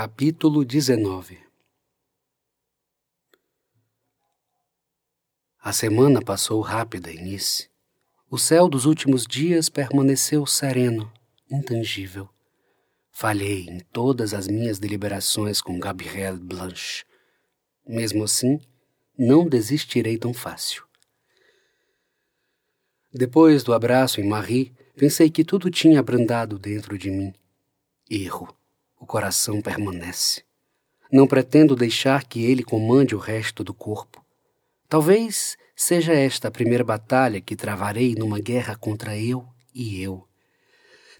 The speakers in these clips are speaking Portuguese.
Capítulo 19 A semana passou rápida em Nice. O céu dos últimos dias permaneceu sereno, intangível. Falhei em todas as minhas deliberações com Gabrielle Blanche. Mesmo assim, não desistirei tão fácil. Depois do abraço em Marie, pensei que tudo tinha abrandado dentro de mim. Erro o coração permanece. Não pretendo deixar que ele comande o resto do corpo. Talvez seja esta a primeira batalha que travarei numa guerra contra eu e eu.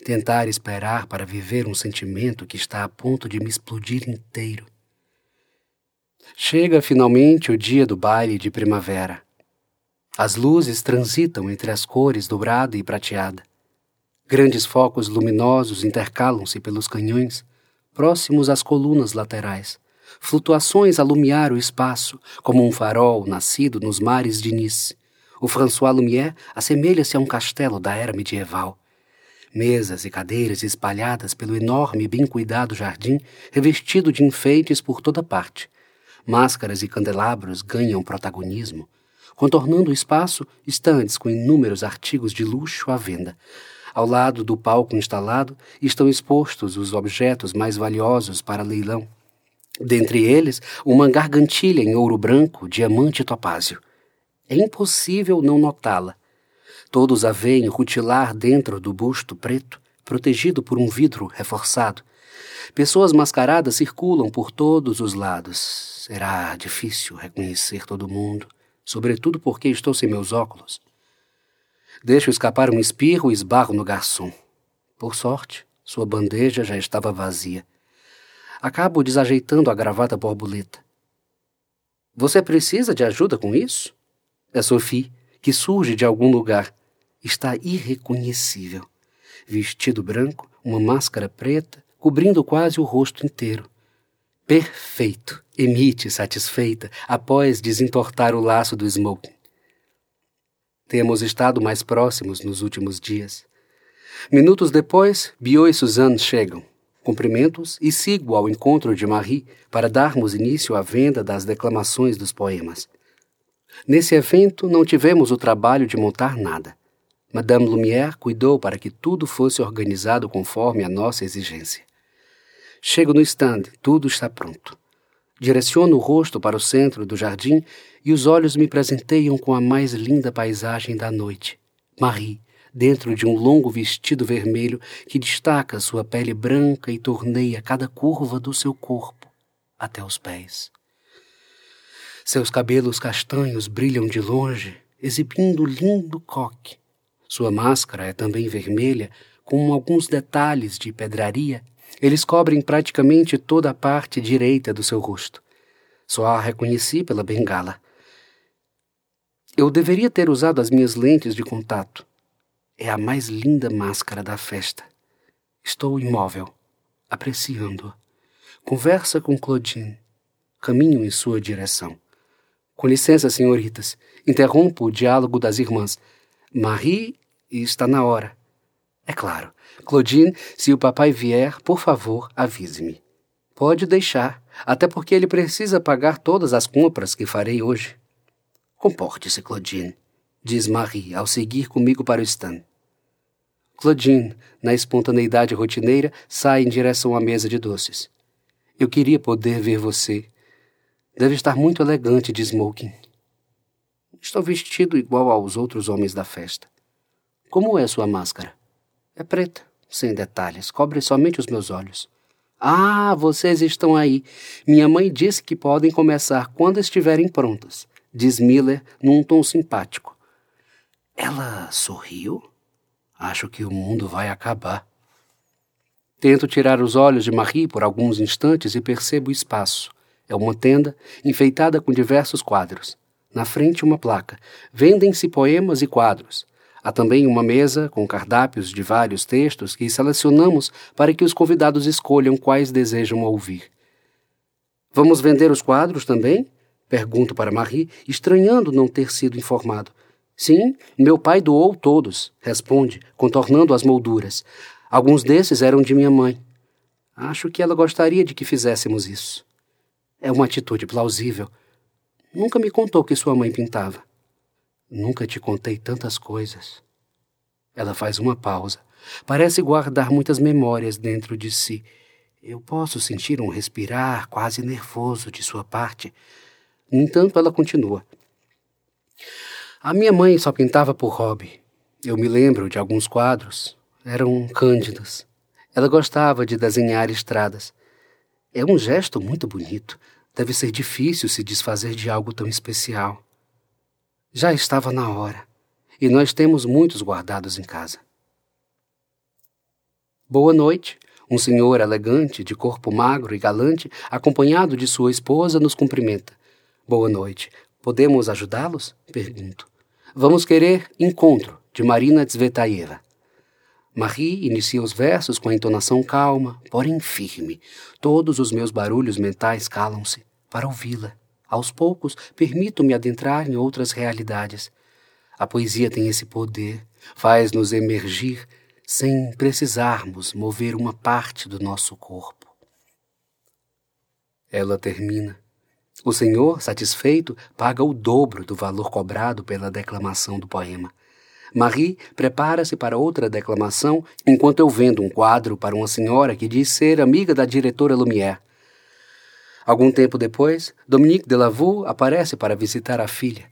Tentar esperar para viver um sentimento que está a ponto de me explodir inteiro. Chega finalmente o dia do baile de primavera. As luzes transitam entre as cores dourada e prateada. Grandes focos luminosos intercalam-se pelos canhões, próximos às colunas laterais, flutuações a lumiar o espaço, como um farol nascido nos mares de Nice. O François Lumière assemelha-se a um castelo da era medieval. Mesas e cadeiras espalhadas pelo enorme e bem cuidado jardim, revestido de enfeites por toda parte. Máscaras e candelabros ganham protagonismo. Contornando o espaço, estandes com inúmeros artigos de luxo à venda. Ao lado do palco instalado estão expostos os objetos mais valiosos para leilão. Dentre eles, uma gargantilha em ouro branco, diamante e topázio. É impossível não notá-la. Todos a veem rutilar dentro do busto preto, protegido por um vidro reforçado. Pessoas mascaradas circulam por todos os lados. Será difícil reconhecer todo mundo, sobretudo porque estou sem meus óculos. Deixo escapar um espirro e esbarro no garçom. Por sorte, sua bandeja já estava vazia. Acabo desajeitando a gravata borboleta. Você precisa de ajuda com isso? É Sophie, que surge de algum lugar. Está irreconhecível. Vestido branco, uma máscara preta, cobrindo quase o rosto inteiro. Perfeito, emite satisfeita após desentortar o laço do smoking. Temos estado mais próximos nos últimos dias. Minutos depois, Bio e Suzanne chegam. Cumprimento-os e sigo ao encontro de Marie para darmos início à venda das declamações dos poemas. Nesse evento, não tivemos o trabalho de montar nada. Madame Lumière cuidou para que tudo fosse organizado conforme a nossa exigência. Chego no stand, tudo está pronto. Direciono o rosto para o centro do jardim e os olhos me presenteiam com a mais linda paisagem da noite. Marie, dentro de um longo vestido vermelho que destaca sua pele branca e torneia cada curva do seu corpo até os pés. Seus cabelos castanhos brilham de longe, exibindo lindo coque. Sua máscara é também vermelha, com alguns detalhes de pedraria eles cobrem praticamente toda a parte direita do seu rosto. Só a reconheci pela bengala. Eu deveria ter usado as minhas lentes de contato. É a mais linda máscara da festa. Estou imóvel, apreciando-a. Conversa com Claudine. Caminho em sua direção. Com licença, senhoritas. Interrompo o diálogo das irmãs. Marie está na hora. É claro. Claudine, se o papai vier, por favor, avise-me. Pode deixar, até porque ele precisa pagar todas as compras que farei hoje. Comporte-se, Claudine, diz Marie ao seguir comigo para o stand. Claudine, na espontaneidade rotineira, sai em direção à mesa de doces. Eu queria poder ver você. Deve estar muito elegante de smoking. Estou vestido igual aos outros homens da festa. Como é sua máscara? É preta, sem detalhes, cobre somente os meus olhos. Ah, vocês estão aí. Minha mãe disse que podem começar quando estiverem prontas, diz Miller num tom simpático. Ela sorriu? Acho que o mundo vai acabar. Tento tirar os olhos de Marie por alguns instantes e percebo o espaço. É uma tenda enfeitada com diversos quadros. Na frente, uma placa. Vendem-se poemas e quadros. Há também uma mesa com cardápios de vários textos que selecionamos para que os convidados escolham quais desejam ouvir. Vamos vender os quadros também? Pergunto para Marie, estranhando não ter sido informado. Sim, meu pai doou todos, responde, contornando as molduras. Alguns desses eram de minha mãe. Acho que ela gostaria de que fizéssemos isso. É uma atitude plausível. Nunca me contou que sua mãe pintava. Nunca te contei tantas coisas. Ela faz uma pausa. Parece guardar muitas memórias dentro de si. Eu posso sentir um respirar quase nervoso de sua parte. No entanto, ela continua. A minha mãe só pintava por hobby. Eu me lembro de alguns quadros. Eram cândidos. Ela gostava de desenhar estradas. É um gesto muito bonito. Deve ser difícil se desfazer de algo tão especial. Já estava na hora, e nós temos muitos guardados em casa. Boa noite. Um senhor elegante, de corpo magro e galante, acompanhado de sua esposa, nos cumprimenta. Boa noite. Podemos ajudá-los? Pergunto. Vamos querer encontro, de Marina Tsvetaeva. Marie inicia os versos com a entonação calma, porém firme. Todos os meus barulhos mentais calam-se para ouvi-la. Aos poucos, permito-me adentrar em outras realidades. A poesia tem esse poder, faz-nos emergir sem precisarmos mover uma parte do nosso corpo. Ela termina. O Senhor, satisfeito, paga o dobro do valor cobrado pela declamação do poema. Marie prepara-se para outra declamação enquanto eu vendo um quadro para uma senhora que diz ser amiga da diretora Lumière. Algum tempo depois, Dominique Delavaux aparece para visitar a filha.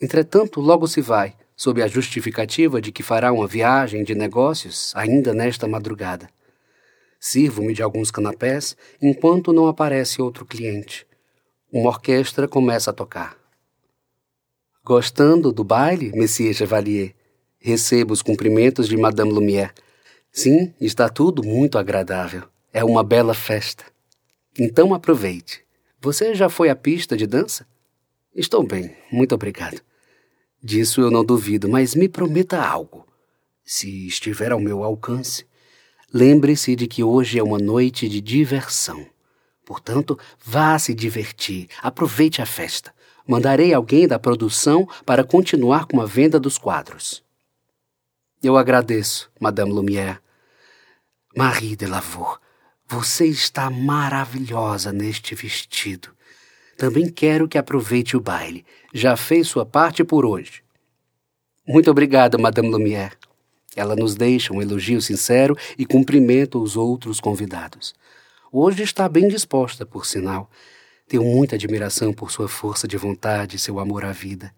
Entretanto, logo se vai, sob a justificativa de que fará uma viagem de negócios ainda nesta madrugada. Sirvo-me de alguns canapés enquanto não aparece outro cliente. Uma orquestra começa a tocar. Gostando do baile, Monsieur Chevalier? Recebo os cumprimentos de Madame Lumière. Sim, está tudo muito agradável. É uma bela festa. Então aproveite. Você já foi à pista de dança? Estou bem, muito obrigado. Disso eu não duvido, mas me prometa algo. Se estiver ao meu alcance, lembre-se de que hoje é uma noite de diversão. Portanto, vá se divertir, aproveite a festa. Mandarei alguém da produção para continuar com a venda dos quadros. Eu agradeço, Madame Lumière. Marie Delavaux, você está maravilhosa neste vestido. Também quero que aproveite o baile. Já fez sua parte por hoje. Muito obrigada, Madame Lumière. Ela nos deixa um elogio sincero e cumprimenta os outros convidados. Hoje está bem disposta, por sinal. Tenho muita admiração por sua força de vontade e seu amor à vida.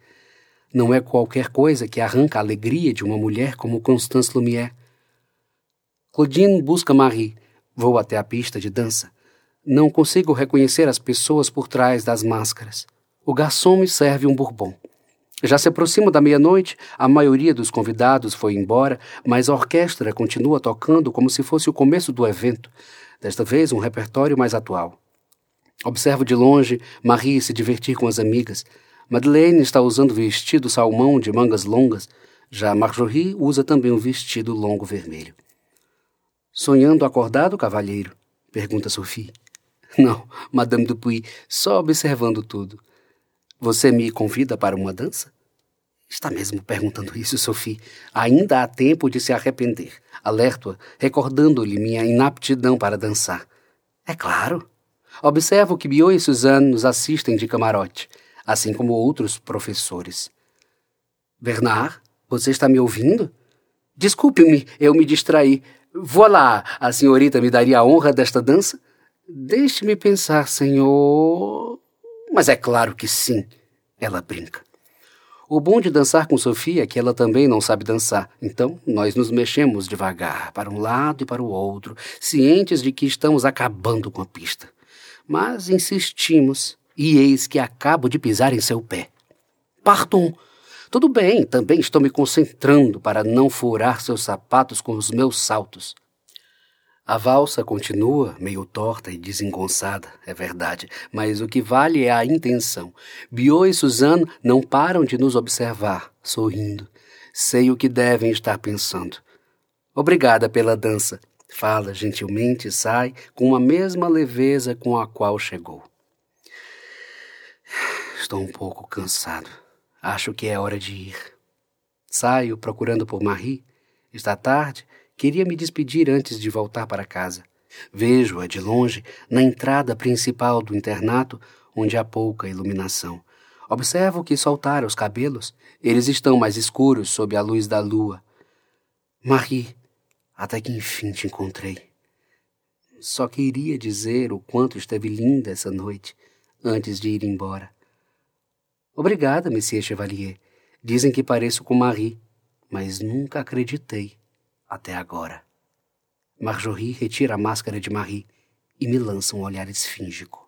Não é qualquer coisa que arranca a alegria de uma mulher como Constance Lumière. Claudine busca Marie. Vou até a pista de dança. Não consigo reconhecer as pessoas por trás das máscaras. O garçom me serve um bourbon. Já se aproxima da meia-noite, a maioria dos convidados foi embora, mas a orquestra continua tocando como se fosse o começo do evento, desta vez um repertório mais atual. Observo de longe Marie se divertir com as amigas. Madeleine está usando vestido salmão de mangas longas, já Marjorie usa também um vestido longo vermelho. Sonhando acordado, cavalheiro? pergunta Sophie. Não, Madame Dupuy, só observando tudo. Você me convida para uma dança? Está mesmo perguntando isso, Sophie. Ainda há tempo de se arrepender. Alerto-a, recordando-lhe minha inaptidão para dançar. É claro. Observo que Bio e Suzanne nos assistem de camarote assim como outros professores. Bernard, você está me ouvindo? Desculpe-me, eu me distraí. Voilà, a senhorita me daria a honra desta dança? Deixe-me pensar, senhor. Mas é claro que sim, ela brinca. O bom de dançar com Sofia é que ela também não sabe dançar, então nós nos mexemos devagar, para um lado e para o outro, cientes de que estamos acabando com a pista. Mas insistimos, e eis que acabo de pisar em seu pé. Partum! Tudo bem, também estou me concentrando para não furar seus sapatos com os meus saltos. A valsa continua, meio torta e desengonçada, é verdade, mas o que vale é a intenção. Bio e Suzanne não param de nos observar, sorrindo. Sei o que devem estar pensando. Obrigada pela dança. Fala gentilmente e sai com a mesma leveza com a qual chegou. Estou um pouco cansado. Acho que é hora de ir. Saio procurando por Marie. Está tarde. Queria me despedir antes de voltar para casa. Vejo-a de longe na entrada principal do internato, onde há pouca iluminação. Observo que soltara os cabelos, eles estão mais escuros sob a luz da lua. Marie, até que enfim te encontrei. Só queria dizer o quanto esteve linda essa noite, antes de ir embora. Obrigada, Monsieur Chevalier. Dizem que pareço com Marie, mas nunca acreditei até agora. Marjorie retira a máscara de Marie e me lança um olhar esfíngico.